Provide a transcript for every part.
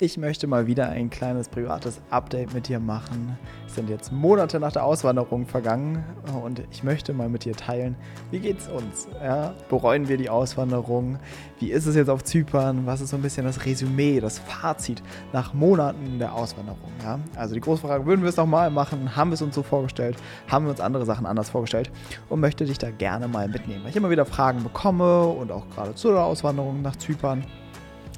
Ich möchte mal wieder ein kleines privates Update mit dir machen. Es sind jetzt Monate nach der Auswanderung vergangen und ich möchte mal mit dir teilen, wie geht's uns? Ja? Bereuen wir die Auswanderung? Wie ist es jetzt auf Zypern? Was ist so ein bisschen das Resümee, das Fazit nach Monaten der Auswanderung? Ja? Also die große Frage, würden wir es nochmal machen? Haben wir es uns so vorgestellt? Haben wir uns andere Sachen anders vorgestellt? Und möchte dich da gerne mal mitnehmen, weil ich immer wieder Fragen bekomme und auch gerade zu der Auswanderung nach Zypern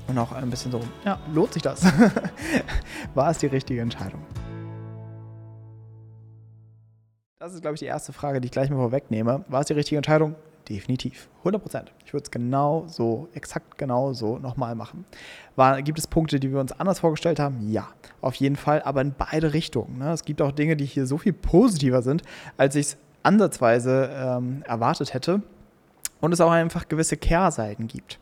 und auch ein bisschen so, ja, lohnt sich das? War es die richtige Entscheidung? Das ist, glaube ich, die erste Frage, die ich gleich mal vorwegnehme. War es die richtige Entscheidung? Definitiv. 100 Prozent. Ich würde es genau so, exakt genau so nochmal machen. War, gibt es Punkte, die wir uns anders vorgestellt haben? Ja, auf jeden Fall, aber in beide Richtungen. Ne? Es gibt auch Dinge, die hier so viel positiver sind, als ich es ansatzweise ähm, erwartet hätte und es auch einfach gewisse Kehrseiten gibt.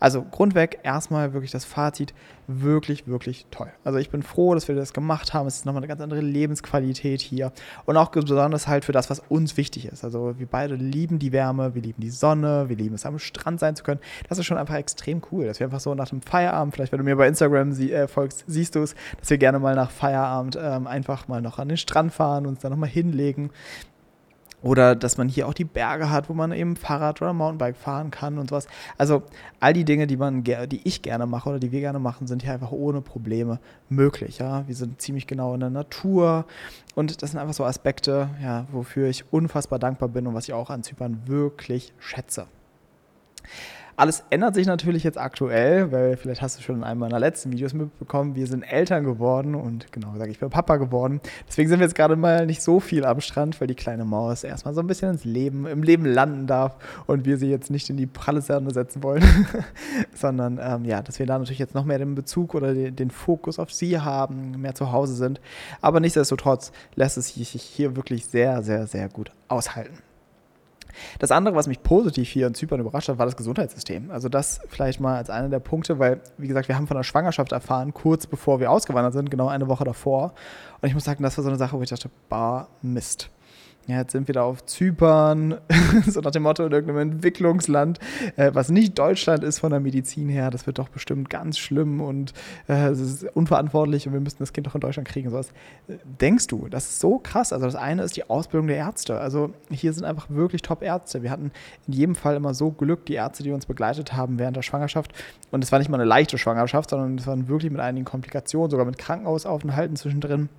Also grundweg erstmal wirklich das Fazit, wirklich, wirklich toll. Also ich bin froh, dass wir das gemacht haben. Es ist nochmal eine ganz andere Lebensqualität hier und auch besonders halt für das, was uns wichtig ist. Also wir beide lieben die Wärme, wir lieben die Sonne, wir lieben es am Strand sein zu können. Das ist schon einfach extrem cool, dass wir einfach so nach dem Feierabend, vielleicht wenn du mir bei Instagram sie, äh, folgst, siehst du es, dass wir gerne mal nach Feierabend ähm, einfach mal noch an den Strand fahren, uns da nochmal hinlegen oder dass man hier auch die Berge hat, wo man eben Fahrrad oder Mountainbike fahren kann und sowas. Also all die Dinge, die man, die ich gerne mache oder die wir gerne machen, sind hier einfach ohne Probleme möglich. Ja? Wir sind ziemlich genau in der Natur und das sind einfach so Aspekte, ja, wofür ich unfassbar dankbar bin und was ich auch an Zypern wirklich schätze. Alles ändert sich natürlich jetzt aktuell, weil vielleicht hast du schon in einem meiner letzten Videos mitbekommen, wir sind Eltern geworden und genau gesagt, ich bin Papa geworden. Deswegen sind wir jetzt gerade mal nicht so viel am Strand, weil die kleine Maus erstmal so ein bisschen ins Leben, im Leben landen darf und wir sie jetzt nicht in die pralle Sonne setzen wollen, sondern ähm, ja, dass wir da natürlich jetzt noch mehr den Bezug oder den, den Fokus auf sie haben, mehr zu Hause sind. Aber nichtsdestotrotz lässt es sich hier wirklich sehr, sehr, sehr gut aushalten. Das andere, was mich positiv hier in Zypern überrascht hat, war das Gesundheitssystem. Also das vielleicht mal als einer der Punkte, weil, wie gesagt, wir haben von der Schwangerschaft erfahren, kurz bevor wir ausgewandert sind, genau eine Woche davor. Und ich muss sagen, das war so eine Sache, wo ich dachte, bar Mist ja, jetzt sind wir da auf Zypern, so nach dem Motto in irgendeinem Entwicklungsland, äh, was nicht Deutschland ist von der Medizin her. Das wird doch bestimmt ganz schlimm und äh, es ist unverantwortlich und wir müssen das Kind doch in Deutschland kriegen. Sowas. Denkst du, das ist so krass. Also das eine ist die Ausbildung der Ärzte. Also hier sind einfach wirklich Top-Ärzte. Wir hatten in jedem Fall immer so Glück, die Ärzte, die uns begleitet haben während der Schwangerschaft. Und es war nicht mal eine leichte Schwangerschaft, sondern es waren wirklich mit einigen Komplikationen, sogar mit Krankenhausaufenthalten zwischendrin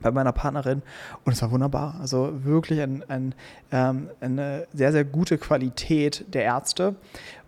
bei meiner Partnerin und es war wunderbar. Also wirklich ein, ein, ähm, eine sehr, sehr gute Qualität der Ärzte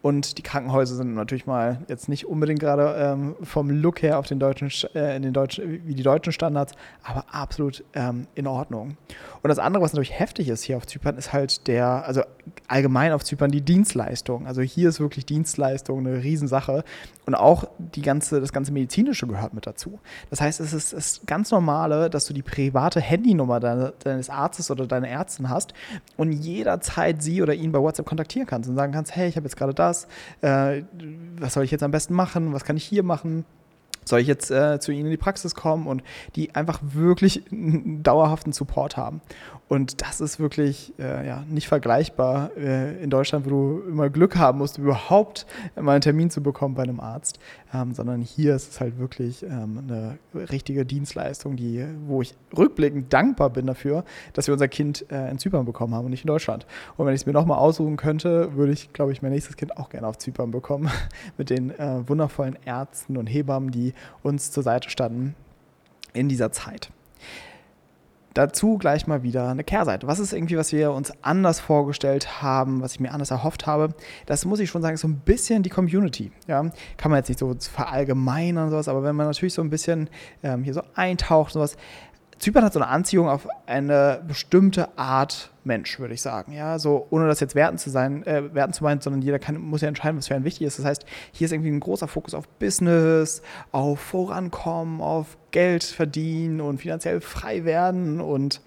und die Krankenhäuser sind natürlich mal jetzt nicht unbedingt gerade ähm, vom Look her auf den deutschen, äh, in den deutschen, wie die deutschen Standards, aber absolut ähm, in Ordnung. Und das andere, was natürlich heftig ist hier auf Zypern, ist halt der, also allgemein auf Zypern die Dienstleistung. Also hier ist wirklich Dienstleistung eine Riesensache. Und auch die ganze, das ganze Medizinische gehört mit dazu. Das heißt, es ist das ganz Normale, dass du die private Handynummer deine, deines Arztes oder deiner Ärztin hast und jederzeit sie oder ihn bei WhatsApp kontaktieren kannst und sagen kannst, hey, ich habe jetzt gerade das, äh, was soll ich jetzt am besten machen, was kann ich hier machen? Soll ich jetzt äh, zu Ihnen in die Praxis kommen und die einfach wirklich einen dauerhaften Support haben. Und das ist wirklich äh, ja, nicht vergleichbar äh, in Deutschland, wo du immer Glück haben musst, überhaupt mal einen Termin zu bekommen bei einem Arzt, ähm, sondern hier ist es halt wirklich ähm, eine richtige Dienstleistung, die, wo ich rückblickend dankbar bin dafür, dass wir unser Kind äh, in Zypern bekommen haben und nicht in Deutschland. Und wenn ich es mir nochmal aussuchen könnte, würde ich, glaube ich, mein nächstes Kind auch gerne auf Zypern bekommen, mit den äh, wundervollen Ärzten und Hebammen, die uns zur Seite standen in dieser Zeit. Dazu gleich mal wieder eine Kehrseite. Was ist irgendwie, was wir uns anders vorgestellt haben, was ich mir anders erhofft habe? Das muss ich schon sagen, ist so ein bisschen die Community. Ja? Kann man jetzt nicht so verallgemeinern und sowas, aber wenn man natürlich so ein bisschen ähm, hier so eintaucht und sowas, Zypern hat so eine Anziehung auf eine bestimmte Art Mensch, würde ich sagen. Ja, so ohne das jetzt werten zu sein, äh, werten zu meinen, sondern jeder kann, muss ja entscheiden, was für einen wichtig ist. Das heißt, hier ist irgendwie ein großer Fokus auf Business, auf Vorankommen, auf Geld verdienen und finanziell frei werden und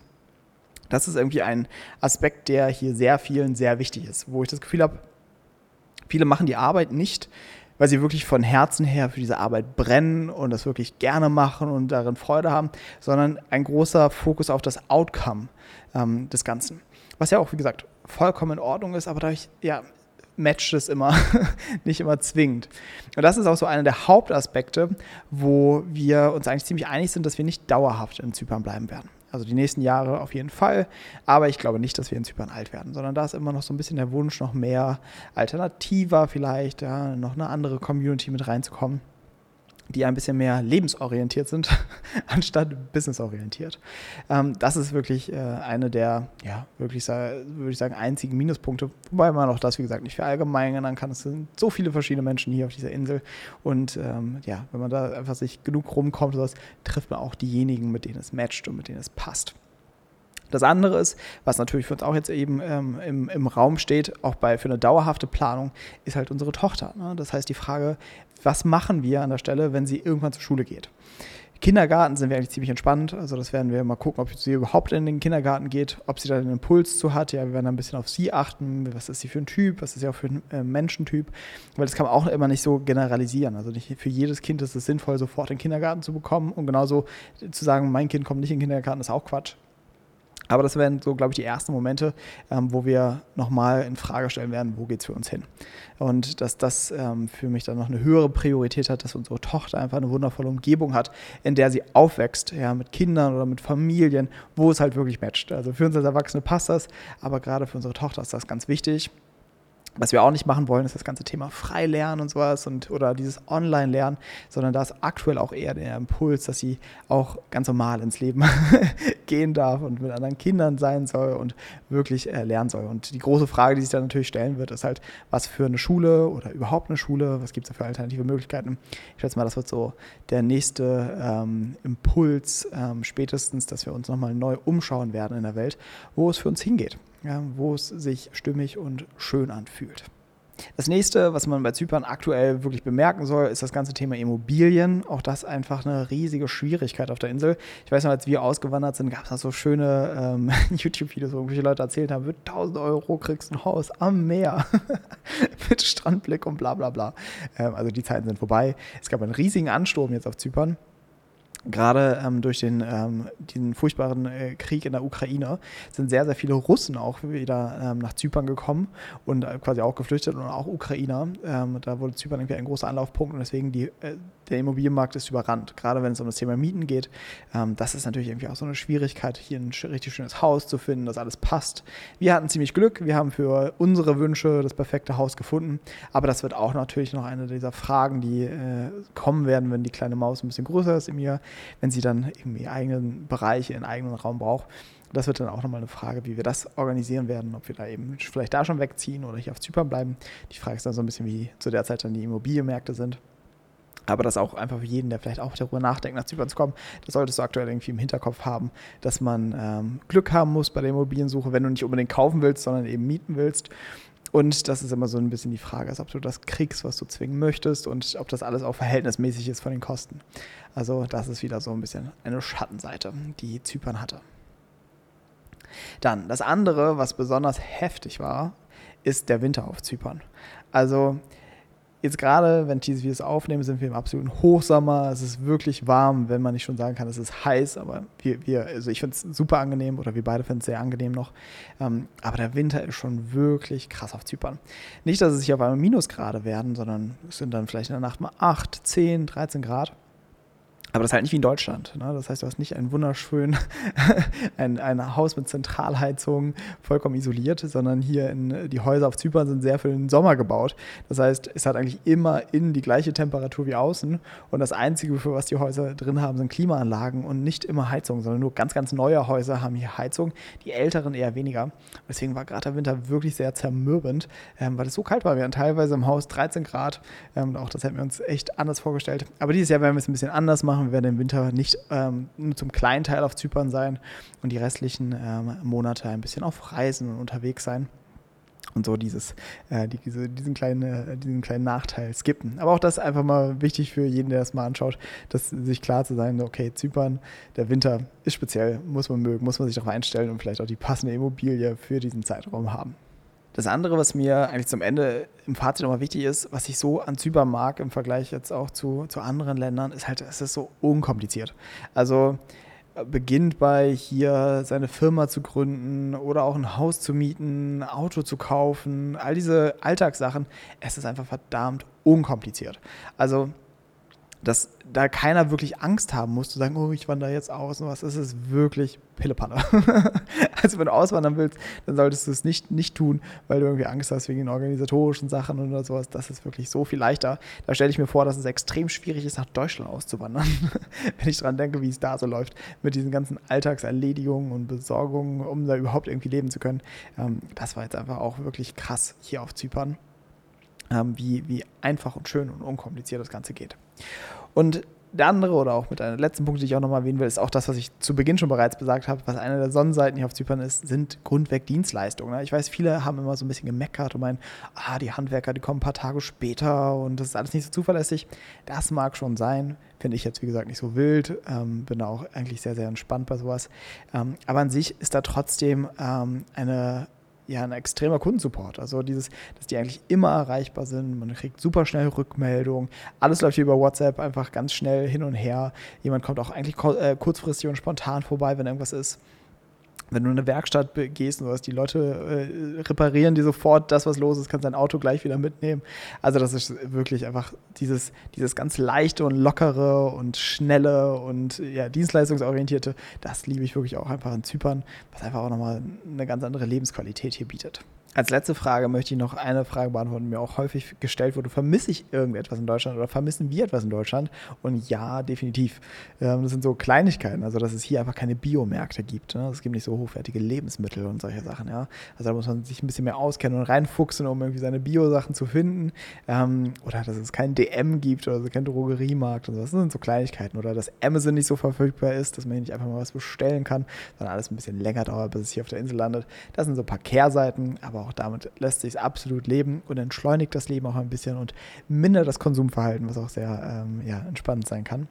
das ist irgendwie ein Aspekt, der hier sehr vielen sehr wichtig ist, wo ich das Gefühl habe, viele machen die Arbeit nicht, weil sie wirklich von Herzen her für diese Arbeit brennen und das wirklich gerne machen und darin Freude haben, sondern ein großer Fokus auf das Outcome ähm, des Ganzen. Was ja auch, wie gesagt, vollkommen in Ordnung ist, aber dadurch, ja, matcht es immer, nicht immer zwingend. Und das ist auch so einer der Hauptaspekte, wo wir uns eigentlich ziemlich einig sind, dass wir nicht dauerhaft in Zypern bleiben werden. Also die nächsten Jahre auf jeden Fall. Aber ich glaube nicht, dass wir in Zypern alt werden, sondern da ist immer noch so ein bisschen der Wunsch, noch mehr alternativer vielleicht, ja, noch eine andere Community mit reinzukommen die ein bisschen mehr lebensorientiert sind, anstatt businessorientiert. Ähm, das ist wirklich äh, eine der, ja, wirklich, würde ich sagen, einzigen Minuspunkte. Wobei man auch das, wie gesagt, nicht verallgemeinern kann. Es sind so viele verschiedene Menschen hier auf dieser Insel. Und ähm, ja, wenn man da einfach sich genug rumkommt, sowas, trifft man auch diejenigen, mit denen es matcht und mit denen es passt. Das andere ist, was natürlich für uns auch jetzt eben ähm, im, im Raum steht, auch bei, für eine dauerhafte Planung, ist halt unsere Tochter. Ne? Das heißt, die Frage, was machen wir an der Stelle, wenn sie irgendwann zur Schule geht? Kindergarten sind wir eigentlich ziemlich entspannt. Also das werden wir mal gucken, ob sie überhaupt in den Kindergarten geht, ob sie da einen Impuls zu hat. Ja, wir werden ein bisschen auf sie achten. Was ist sie für ein Typ? Was ist sie auch für ein äh, Menschentyp? Weil das kann man auch immer nicht so generalisieren. Also nicht für jedes Kind ist es sinnvoll, sofort in den Kindergarten zu bekommen. Und genauso zu sagen, mein Kind kommt nicht in den Kindergarten, ist auch Quatsch. Aber das wären so, glaube ich, die ersten Momente, ähm, wo wir nochmal in Frage stellen werden, wo geht es für uns hin. Und dass das ähm, für mich dann noch eine höhere Priorität hat, dass unsere Tochter einfach eine wundervolle Umgebung hat, in der sie aufwächst, ja, mit Kindern oder mit Familien, wo es halt wirklich matcht. Also für uns als Erwachsene passt das, aber gerade für unsere Tochter ist das ganz wichtig. Was wir auch nicht machen wollen, ist das ganze Thema Freilernen und sowas und oder dieses Online-Lernen, sondern da ist aktuell auch eher der Impuls, dass sie auch ganz normal ins Leben gehen darf und mit anderen Kindern sein soll und wirklich äh, lernen soll. Und die große Frage, die sich dann natürlich stellen wird, ist halt, was für eine Schule oder überhaupt eine Schule, was gibt es da für alternative Möglichkeiten? Ich schätze mal, das wird so der nächste ähm, Impuls, ähm, spätestens, dass wir uns nochmal neu umschauen werden in der Welt, wo es für uns hingeht ja, wo es sich stimmig und schön anfühlt. Das nächste, was man bei Zypern aktuell wirklich bemerken soll, ist das ganze Thema Immobilien. Auch das einfach eine riesige Schwierigkeit auf der Insel. Ich weiß noch, als wir ausgewandert sind, gab es da so schöne ähm, YouTube-Videos, wo irgendwelche Leute erzählt haben, mit 1000 Euro kriegst du ein Haus am Meer mit Strandblick und bla bla bla. Ähm, also die Zeiten sind vorbei. Es gab einen riesigen Ansturm jetzt auf Zypern gerade ähm, durch den, ähm, diesen furchtbaren äh, Krieg in der Ukraine sind sehr, sehr viele Russen auch wieder ähm, nach Zypern gekommen und äh, quasi auch geflüchtet und auch Ukrainer. Ähm, da wurde Zypern irgendwie ein großer Anlaufpunkt und deswegen die, äh, der Immobilienmarkt ist überrannt, gerade wenn es um das Thema Mieten geht. Ähm, das ist natürlich irgendwie auch so eine Schwierigkeit, hier ein richtig schönes Haus zu finden, dass alles passt. Wir hatten ziemlich Glück, wir haben für unsere Wünsche das perfekte Haus gefunden, aber das wird auch natürlich noch eine dieser Fragen, die äh, kommen werden, wenn die kleine Maus ein bisschen größer ist im Jahr wenn sie dann irgendwie eigenen Bereich, ihren eigenen Raum braucht. Das wird dann auch nochmal eine Frage, wie wir das organisieren werden, ob wir da eben vielleicht da schon wegziehen oder hier auf Zypern bleiben. Die Frage ist dann so ein bisschen, wie zu der Zeit dann die Immobilienmärkte sind. Aber das auch einfach für jeden, der vielleicht auch darüber nachdenkt, nach Zypern zu kommen, das solltest du aktuell irgendwie im Hinterkopf haben, dass man ähm, Glück haben muss bei der Immobiliensuche, wenn du nicht unbedingt kaufen willst, sondern eben mieten willst. Und das ist immer so ein bisschen die Frage, ob du das kriegst, was du zwingen möchtest und ob das alles auch verhältnismäßig ist von den Kosten. Also das ist wieder so ein bisschen eine Schattenseite, die Zypern hatte. Dann das andere, was besonders heftig war, ist der Winter auf Zypern. Also Jetzt gerade, wenn ich dieses Video aufnehme, sind wir im absoluten Hochsommer. Es ist wirklich warm, wenn man nicht schon sagen kann, es ist heiß. Aber wir, wir also ich finde es super angenehm oder wir beide finden es sehr angenehm noch. Ähm, aber der Winter ist schon wirklich krass auf Zypern. Nicht, dass es sich auf einmal Minusgrade werden, sondern es sind dann vielleicht in der Nacht mal 8, 10, 13 Grad. Aber das ist halt nicht wie in Deutschland. Ne? Das heißt, du hast nicht ein wunderschön ein, ein Haus mit Zentralheizung, vollkommen isoliert, sondern hier in, die Häuser auf Zypern sind sehr für den Sommer gebaut. Das heißt, es hat eigentlich immer innen die gleiche Temperatur wie außen. Und das Einzige, für was die Häuser drin haben, sind Klimaanlagen und nicht immer Heizung, sondern nur ganz, ganz neue Häuser haben hier Heizung. Die älteren eher weniger. Deswegen war gerade der Winter wirklich sehr zermürbend, ähm, weil es so kalt war. Wir hatten teilweise im Haus 13 Grad. Ähm, auch das hätten wir uns echt anders vorgestellt. Aber dieses Jahr werden wir es ein bisschen anders machen machen. Wir werden im Winter nicht ähm, nur zum kleinen Teil auf Zypern sein und die restlichen ähm, Monate ein bisschen auf Reisen und unterwegs sein und so dieses, äh, die, diese, diesen, kleinen, äh, diesen kleinen Nachteil skippen. Aber auch das ist einfach mal wichtig für jeden, der das mal anschaut, dass sich klar zu sein, okay, Zypern, der Winter ist speziell, muss man mögen, muss man sich darauf einstellen und vielleicht auch die passende Immobilie für diesen Zeitraum haben. Das andere, was mir eigentlich zum Ende im Fazit nochmal wichtig ist, was ich so an Zypern mag im Vergleich jetzt auch zu, zu anderen Ländern, ist halt, es ist so unkompliziert. Also beginnt bei hier seine Firma zu gründen oder auch ein Haus zu mieten, ein Auto zu kaufen, all diese Alltagssachen, es ist einfach verdammt unkompliziert. Also dass da keiner wirklich Angst haben muss, zu sagen, oh, ich wandere jetzt aus und was. Es ist wirklich Pillepanne. also wenn du auswandern willst, dann solltest du es nicht, nicht tun, weil du irgendwie Angst hast wegen den organisatorischen Sachen oder sowas. Das ist wirklich so viel leichter. Da stelle ich mir vor, dass es extrem schwierig ist, nach Deutschland auszuwandern. wenn ich daran denke, wie es da so läuft, mit diesen ganzen Alltagserledigungen und Besorgungen, um da überhaupt irgendwie leben zu können. Ähm, das war jetzt einfach auch wirklich krass hier auf Zypern ähm, wie, wie einfach und schön und unkompliziert das Ganze geht. Und der andere oder auch mit einem letzten Punkt, den ich auch nochmal erwähnen will, ist auch das, was ich zu Beginn schon bereits besagt habe, was eine der Sonnenseiten hier auf Zypern ist, sind grundweg Dienstleistungen. Ne? Ich weiß, viele haben immer so ein bisschen gemeckert und meinen, ah, die Handwerker, die kommen ein paar Tage später und das ist alles nicht so zuverlässig. Das mag schon sein, finde ich jetzt, wie gesagt, nicht so wild, ähm, bin auch eigentlich sehr, sehr entspannt bei sowas. Ähm, aber an sich ist da trotzdem ähm, eine ja ein extremer Kundensupport. Also dieses, dass die eigentlich immer erreichbar sind. Man kriegt super schnell Rückmeldungen. Alles läuft hier über WhatsApp einfach ganz schnell hin und her. Jemand kommt auch eigentlich äh, kurzfristig und spontan vorbei, wenn irgendwas ist wenn du in eine Werkstatt gehst und sowas, die Leute äh, reparieren dir sofort das, was los ist, kannst dein Auto gleich wieder mitnehmen. Also das ist wirklich einfach dieses, dieses ganz leichte und lockere und schnelle und ja, dienstleistungsorientierte, das liebe ich wirklich auch einfach in Zypern, was einfach auch nochmal eine ganz andere Lebensqualität hier bietet. Als letzte Frage möchte ich noch eine Frage beantworten, die mir auch häufig gestellt wurde. Vermisse ich irgendetwas in Deutschland oder vermissen wir etwas in Deutschland? Und ja, definitiv. Ähm, das sind so Kleinigkeiten, also dass es hier einfach keine Biomärkte gibt. Ne? Es gibt nicht so hochwertige Lebensmittel und solche Sachen. Also da muss man sich ein bisschen mehr auskennen und reinfuchsen, um irgendwie seine Bio-Sachen zu finden. Ähm, oder dass es kein DM gibt oder kein Drogeriemarkt und so. Das sind so Kleinigkeiten. Oder dass Amazon nicht so verfügbar ist, dass man hier nicht einfach mal was bestellen kann, sondern alles ein bisschen länger dauert, bis es hier auf der Insel landet. Das sind so ein paar Kehrseiten, aber aber auch damit lässt sich absolut leben und entschleunigt das Leben auch ein bisschen und mindert das Konsumverhalten, was auch sehr ähm, ja, entspannend sein kann.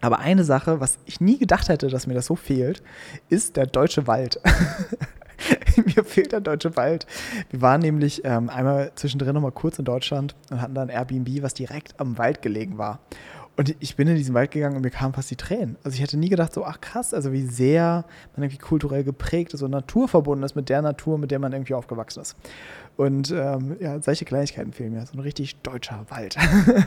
Aber eine Sache, was ich nie gedacht hätte, dass mir das so fehlt, ist der deutsche Wald. mir fehlt der deutsche Wald. Wir waren nämlich ähm, einmal zwischendrin noch mal kurz in Deutschland und hatten dann Airbnb, was direkt am Wald gelegen war. Und ich bin in diesen Wald gegangen und mir kamen fast die Tränen. Also ich hätte nie gedacht, so, ach krass, also wie sehr man irgendwie kulturell geprägt ist und naturverbunden ist mit der Natur, mit der man irgendwie aufgewachsen ist. Und ähm, ja, solche Kleinigkeiten fehlen mir. So ein richtig deutscher Wald.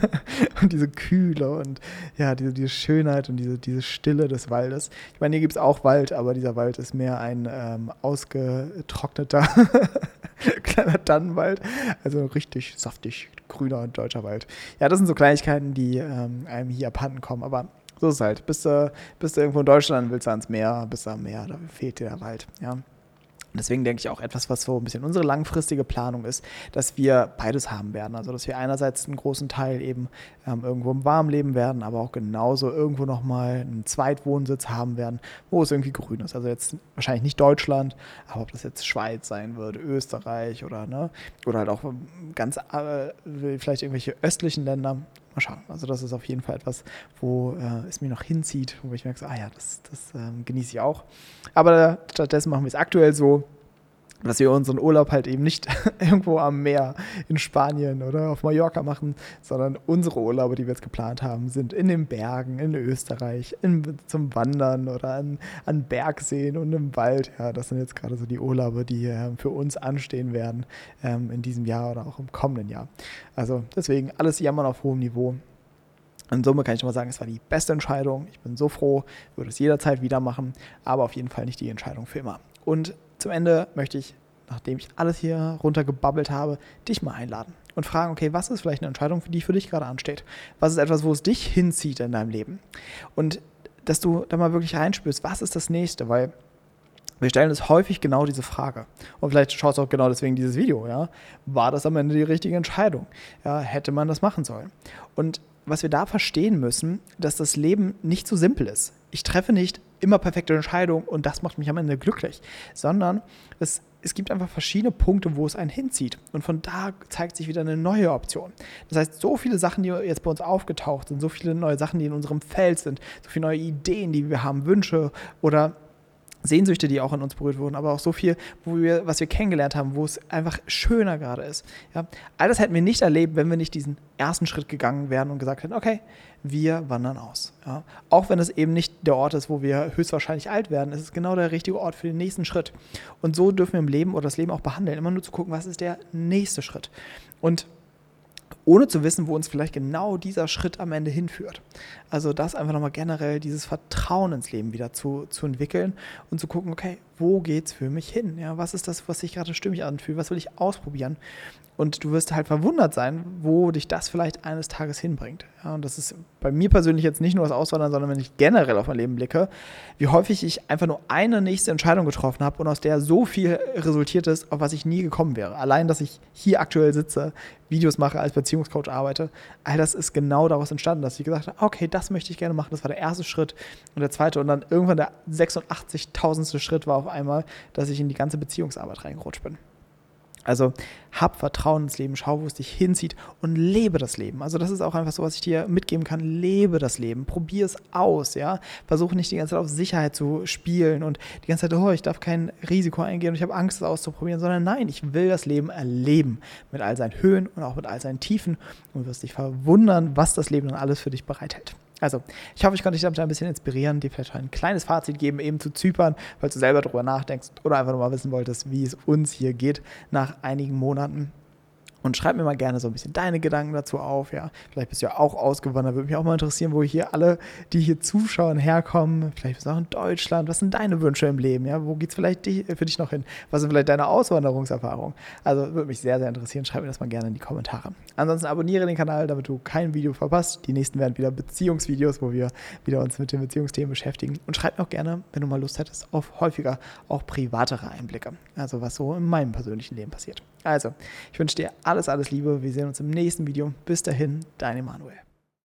und diese Kühle und ja, diese, diese Schönheit und diese, diese Stille des Waldes. Ich meine, hier gibt es auch Wald, aber dieser Wald ist mehr ein ähm, ausgetrockneter kleiner Tannenwald. Also richtig saftig grüner deutscher Wald. Ja, das sind so Kleinigkeiten, die ähm, einem hier abhanden kommen, aber so ist es halt. Bist du, bist du irgendwo in Deutschland, willst du ans Meer, bist du am Meer, da fehlt dir der Wald. Ja. Deswegen denke ich auch etwas, was so ein bisschen unsere langfristige Planung ist, dass wir beides haben werden. Also, dass wir einerseits einen großen Teil eben ähm, irgendwo im Warmen leben werden, aber auch genauso irgendwo nochmal einen Zweitwohnsitz haben werden, wo es irgendwie grün ist. Also jetzt wahrscheinlich nicht Deutschland, aber ob das jetzt Schweiz sein wird, Österreich oder, ne, oder halt auch ganz, äh, vielleicht irgendwelche östlichen Länder mal schauen. Also das ist auf jeden Fall etwas, wo äh, es mir noch hinzieht, wo ich merke, so, ah ja, das, das ähm, genieße ich auch. Aber stattdessen machen wir es aktuell so, dass wir unseren Urlaub halt eben nicht irgendwo am Meer in Spanien oder auf Mallorca machen, sondern unsere Urlaube, die wir jetzt geplant haben, sind in den Bergen, in Österreich, in, zum Wandern oder an, an Bergseen und im Wald. Ja, das sind jetzt gerade so die Urlaube, die äh, für uns anstehen werden ähm, in diesem Jahr oder auch im kommenden Jahr. Also deswegen alles jammern auf hohem Niveau. In Summe kann ich mal sagen, es war die beste Entscheidung. Ich bin so froh, würde es jederzeit wieder machen, aber auf jeden Fall nicht die Entscheidung für immer. Und zum Ende möchte ich, nachdem ich alles hier runtergebabbelt habe, dich mal einladen und fragen, okay, was ist vielleicht eine Entscheidung, die für dich gerade ansteht? Was ist etwas, wo es dich hinzieht in deinem Leben? Und dass du da mal wirklich reinspürst, was ist das nächste? Weil wir stellen uns häufig genau diese Frage. Und vielleicht schaust du auch genau deswegen dieses Video, ja. War das am Ende die richtige Entscheidung? Ja, hätte man das machen sollen? Und was wir da verstehen müssen, dass das Leben nicht so simpel ist. Ich treffe nicht immer perfekte Entscheidungen und das macht mich am Ende glücklich, sondern es, es gibt einfach verschiedene Punkte, wo es einen hinzieht. Und von da zeigt sich wieder eine neue Option. Das heißt, so viele Sachen, die jetzt bei uns aufgetaucht sind, so viele neue Sachen, die in unserem Feld sind, so viele neue Ideen, die wir haben, Wünsche oder Sehnsüchte, die auch in uns berührt wurden, aber auch so viel, wo wir, was wir kennengelernt haben, wo es einfach schöner gerade ist. Ja? All das hätten wir nicht erlebt, wenn wir nicht diesen ersten Schritt gegangen wären und gesagt hätten, okay, wir wandern aus. Ja? Auch wenn es eben nicht der Ort ist, wo wir höchstwahrscheinlich alt werden, ist es genau der richtige Ort für den nächsten Schritt. Und so dürfen wir im Leben oder das Leben auch behandeln, immer nur zu gucken, was ist der nächste Schritt. Und ohne zu wissen, wo uns vielleicht genau dieser Schritt am Ende hinführt. Also das einfach nochmal generell, dieses Vertrauen ins Leben wieder zu, zu entwickeln und zu gucken, okay, wo geht es für mich hin? Ja, was ist das, was sich gerade stimmig anfühlt? Was will ich ausprobieren? Und du wirst halt verwundert sein, wo dich das vielleicht eines Tages hinbringt. Ja, und das ist bei mir persönlich jetzt nicht nur das Auswandern, sondern wenn ich generell auf mein Leben blicke, wie häufig ich einfach nur eine nächste Entscheidung getroffen habe und aus der so viel resultiert ist, auf was ich nie gekommen wäre. Allein, dass ich hier aktuell sitze, Videos mache, als Beziehungscoach arbeite, all das ist genau daraus entstanden, dass ich gesagt habe, okay, das möchte ich gerne machen. Das war der erste Schritt und der zweite und dann irgendwann der 86.000. Schritt war auf einmal, dass ich in die ganze Beziehungsarbeit reingerutscht bin. Also hab Vertrauen ins Leben, schau, wo es dich hinzieht und lebe das Leben. Also das ist auch einfach so, was ich dir mitgeben kann. Lebe das Leben, probier es aus, ja. Versuche nicht die ganze Zeit auf Sicherheit zu spielen und die ganze Zeit, oh, ich darf kein Risiko eingehen und ich habe Angst, es auszuprobieren, sondern nein, ich will das Leben erleben mit all seinen Höhen und auch mit all seinen Tiefen und wirst dich verwundern, was das Leben dann alles für dich bereithält. Also, ich hoffe, ich konnte dich damit ein bisschen inspirieren, dir vielleicht ein kleines Fazit geben, eben zu Zypern, falls du selber darüber nachdenkst oder einfach nur mal wissen wolltest, wie es uns hier geht nach einigen Monaten. Und schreib mir mal gerne so ein bisschen deine Gedanken dazu auf. Ja, vielleicht bist du ja auch ausgewandert. Würde mich auch mal interessieren, wo hier alle, die hier zuschauen, herkommen. Vielleicht bist du auch in Deutschland. Was sind deine Wünsche im Leben? Ja, wo geht es vielleicht für dich noch hin? Was sind vielleicht deine Auswanderungserfahrungen? Also würde mich sehr, sehr interessieren. Schreib mir das mal gerne in die Kommentare. Ansonsten abonniere den Kanal, damit du kein Video verpasst. Die nächsten werden wieder Beziehungsvideos, wo wir wieder uns mit den Beziehungsthemen beschäftigen. Und schreib mir auch gerne, wenn du mal Lust hättest, auf häufiger auch privatere Einblicke. Also was so in meinem persönlichen Leben passiert. Also, ich wünsche dir alles, alles Liebe. Wir sehen uns im nächsten Video. Bis dahin, dein Emanuel.